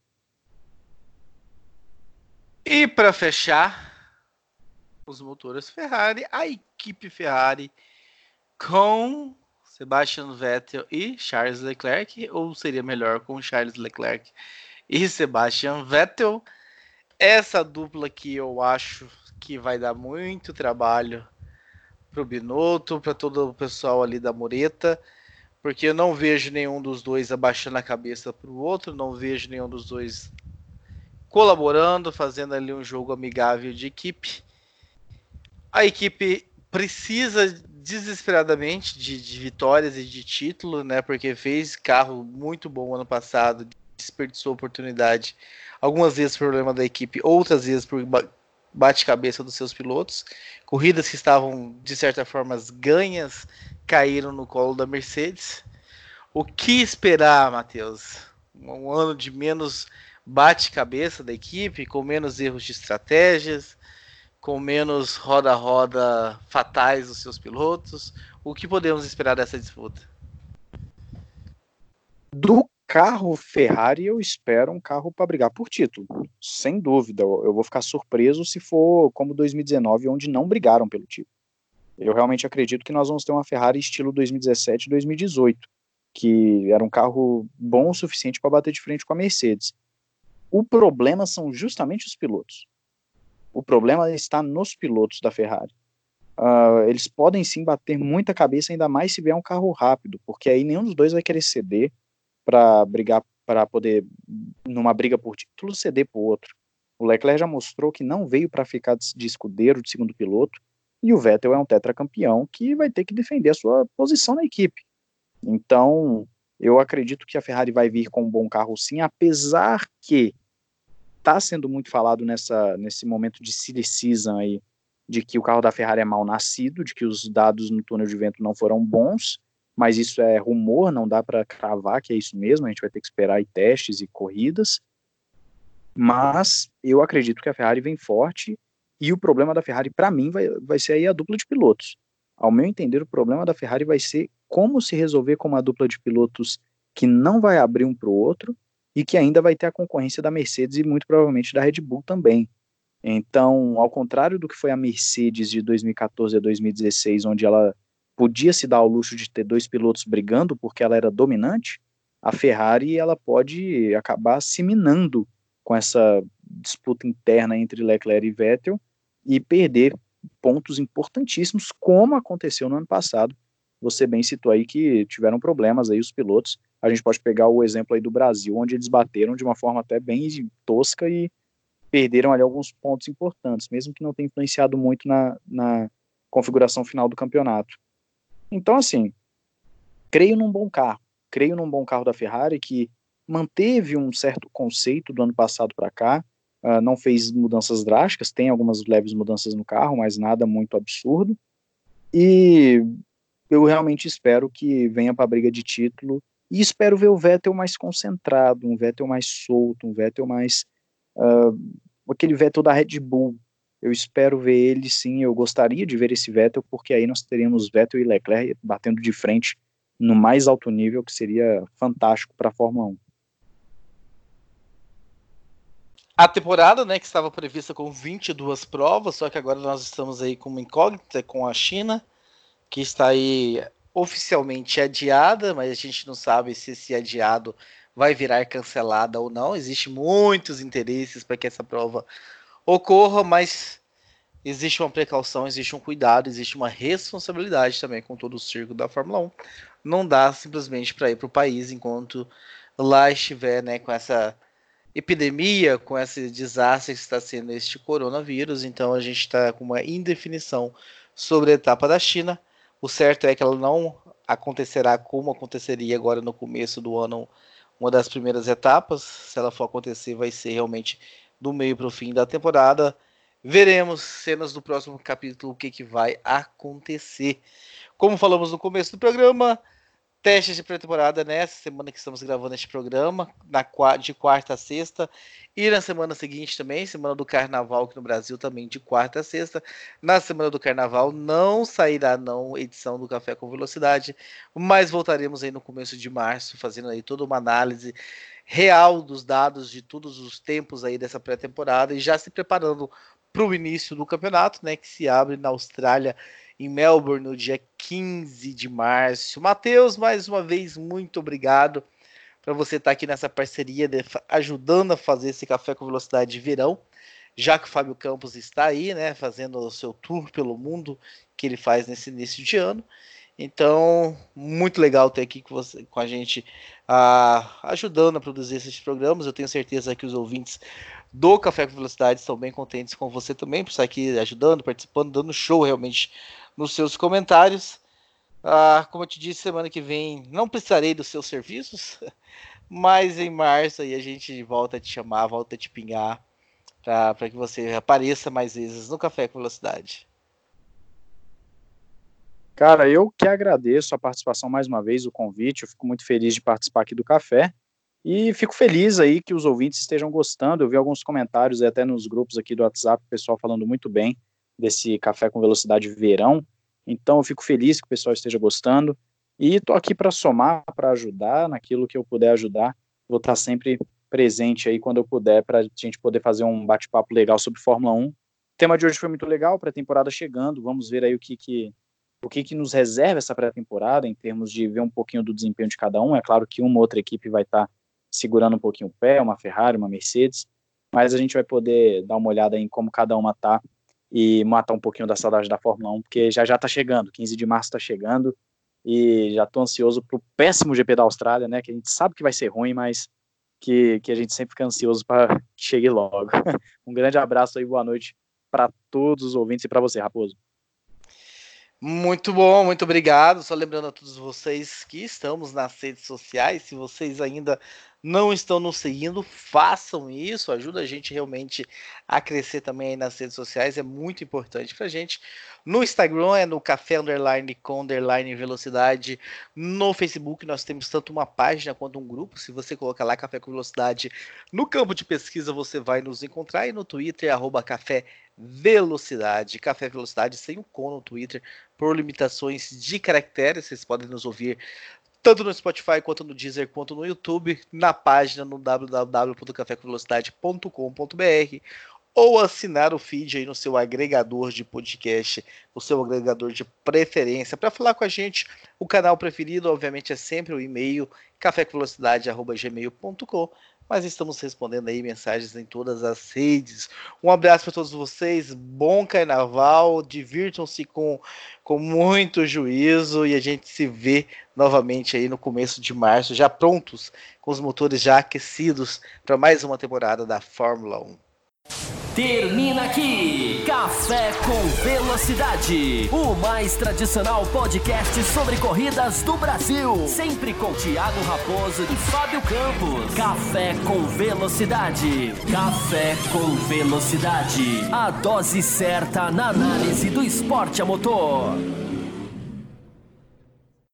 E para fechar, os motores Ferrari, a equipe Ferrari com Sebastian Vettel e Charles Leclerc, ou seria melhor com Charles Leclerc e Sebastian Vettel. Essa dupla que eu acho que vai dar muito trabalho para o Binotto, para todo o pessoal ali da Mureta, porque eu não vejo nenhum dos dois abaixando a cabeça para o outro, não vejo nenhum dos dois colaborando, fazendo ali um jogo amigável de equipe. A equipe precisa desesperadamente de, de vitórias e de título, né? Porque fez carro muito bom ano passado, desperdiçou oportunidade. Algumas vezes por problema da equipe, outras vezes por bate-cabeça dos seus pilotos. Corridas que estavam, de certa forma, ganhas caíram no colo da Mercedes. O que esperar, Matheus? Um ano de menos bate-cabeça da equipe, com menos erros de estratégias, com menos roda-roda fatais dos seus pilotos. O que podemos esperar dessa disputa? Do carro Ferrari, eu espero um carro para brigar por título, sem dúvida. Eu vou ficar surpreso se for como 2019, onde não brigaram pelo título. Eu realmente acredito que nós vamos ter uma Ferrari estilo 2017 2018, que era um carro bom o suficiente para bater de frente com a Mercedes. O problema são justamente os pilotos. O problema está nos pilotos da Ferrari. Uh, eles podem sim bater muita cabeça, ainda mais se vier um carro rápido, porque aí nenhum dos dois vai querer ceder para brigar, para poder, numa briga por título, ceder para o outro. O Leclerc já mostrou que não veio para ficar de escudeiro, de segundo piloto, e o Vettel é um tetracampeão que vai ter que defender a sua posição na equipe. Então, eu acredito que a Ferrari vai vir com um bom carro sim, apesar que está sendo muito falado nessa, nesse momento de silly season aí, de que o carro da Ferrari é mal nascido, de que os dados no túnel de vento não foram bons, mas isso é rumor, não dá para cravar que é isso mesmo, a gente vai ter que esperar aí testes e corridas. Mas eu acredito que a Ferrari vem forte e o problema da Ferrari, para mim, vai, vai ser aí a dupla de pilotos. Ao meu entender, o problema da Ferrari vai ser como se resolver com uma dupla de pilotos que não vai abrir um para o outro e que ainda vai ter a concorrência da Mercedes e muito provavelmente da Red Bull também. Então, ao contrário do que foi a Mercedes de 2014 a 2016, onde ela podia se dar ao luxo de ter dois pilotos brigando porque ela era dominante, a Ferrari ela pode acabar se minando com essa disputa interna entre Leclerc e Vettel e perder pontos importantíssimos, como aconteceu no ano passado. Você bem citou aí que tiveram problemas aí os pilotos. A gente pode pegar o exemplo aí do Brasil, onde eles bateram de uma forma até bem tosca e perderam ali alguns pontos importantes, mesmo que não tenha influenciado muito na, na configuração final do campeonato. Então, assim, creio num bom carro. Creio num bom carro da Ferrari que manteve um certo conceito do ano passado para cá, uh, não fez mudanças drásticas, tem algumas leves mudanças no carro, mas nada muito absurdo. E eu realmente espero que venha para a briga de título e espero ver o Vettel mais concentrado, um Vettel mais solto, um Vettel mais uh, aquele Vettel da Red Bull. Eu espero ver ele sim, eu gostaria de ver esse Vettel, porque aí nós teríamos Vettel e Leclerc batendo de frente no mais alto nível, que seria fantástico para a Fórmula 1. A temporada, né, que estava prevista com 22 provas, só que agora nós estamos aí com uma incógnita com a China, que está aí oficialmente adiada, mas a gente não sabe se esse adiado vai virar cancelada ou não. Existem muitos interesses para que essa prova ocorra, mas existe uma precaução, existe um cuidado, existe uma responsabilidade também com todo o circo da Fórmula 1. Não dá simplesmente para ir para o país enquanto lá estiver né, com essa epidemia, com esse desastre que está sendo este coronavírus, então a gente está com uma indefinição sobre a etapa da China. O certo é que ela não acontecerá como aconteceria agora no começo do ano, uma das primeiras etapas. Se ela for acontecer, vai ser realmente do meio para o fim da temporada. Veremos cenas do próximo capítulo o que, que vai acontecer. Como falamos no começo do programa, testes de pré-temporada nessa semana que estamos gravando este programa, na, de quarta a sexta, e na semana seguinte também, semana do carnaval aqui no Brasil também, de quarta a sexta. Na semana do carnaval não sairá não edição do Café com Velocidade, mas voltaremos aí no começo de março, fazendo aí toda uma análise real dos dados de todos os tempos aí dessa pré-temporada e já se preparando para o início do campeonato, né, que se abre na Austrália em Melbourne no dia 15 de março. Matheus, mais uma vez, muito obrigado para você estar tá aqui nessa parceria, de, ajudando a fazer esse café com velocidade de verão, já que o Fábio Campos está aí, né, fazendo o seu tour pelo mundo que ele faz nesse início de ano. Então, muito legal ter aqui com, você, com a gente uh, ajudando a produzir esses programas. Eu tenho certeza que os ouvintes do Café com Velocidade estão bem contentes com você também, por estar aqui ajudando, participando, dando show realmente nos seus comentários. Ah, como eu te disse, semana que vem não precisarei dos seus serviços, mas em março aí a gente volta a te chamar, volta a te pingar para que você apareça mais vezes no Café com Velocidade. Cara, eu que agradeço a participação mais uma vez, o convite. Eu fico muito feliz de participar aqui do café. E fico feliz aí que os ouvintes estejam gostando. Eu vi alguns comentários até nos grupos aqui do WhatsApp, o pessoal falando muito bem desse café com velocidade verão. Então eu fico feliz que o pessoal esteja gostando e estou aqui para somar, para ajudar naquilo que eu puder ajudar. Vou estar sempre presente aí quando eu puder para a gente poder fazer um bate-papo legal sobre Fórmula 1. O tema de hoje foi muito legal, pré-temporada chegando. Vamos ver aí o que, que o que, que nos reserva essa pré-temporada em termos de ver um pouquinho do desempenho de cada um. É claro que uma outra equipe vai estar segurando um pouquinho o pé, uma Ferrari, uma Mercedes, mas a gente vai poder dar uma olhada em como cada uma está e matar um pouquinho da saudade da Fórmula 1, porque já já está chegando, 15 de março está chegando, e já estou ansioso para o péssimo GP da Austrália, né, que a gente sabe que vai ser ruim, mas que, que a gente sempre fica ansioso para que chegue logo. um grande abraço e boa noite para todos os ouvintes e para você, Raposo. Muito bom, muito obrigado. Só lembrando a todos vocês que estamos nas redes sociais, se vocês ainda não estão nos seguindo, façam isso, ajuda a gente realmente a crescer também nas redes sociais, é muito importante pra gente. No Instagram é no café underline com underline velocidade. No Facebook nós temos tanto uma página quanto um grupo. Se você colocar lá Café com Velocidade no campo de pesquisa, você vai nos encontrar. E no Twitter, arroba Café Velocidade. Café Velocidade sem o com no Twitter, por limitações de caracteres. Vocês podem nos ouvir tanto no Spotify quanto no Deezer quanto no YouTube, na página no www.cafécomvelocidade.com.br ou assinar o feed aí no seu agregador de podcast, o seu agregador de preferência. Para falar com a gente, o canal preferido, obviamente, é sempre o e-mail cafécomvelocidade.gmail.com mas estamos respondendo aí mensagens em todas as redes. Um abraço para todos vocês, bom carnaval, divirtam-se com, com muito juízo e a gente se vê novamente aí no começo de março, já prontos, com os motores já aquecidos para mais uma temporada da Fórmula 1. Termina aqui Café com Velocidade, o mais tradicional podcast sobre corridas do Brasil. Sempre com Thiago Raposo e Fábio Campos. Café com Velocidade. Café com Velocidade. A dose certa na análise do esporte a motor.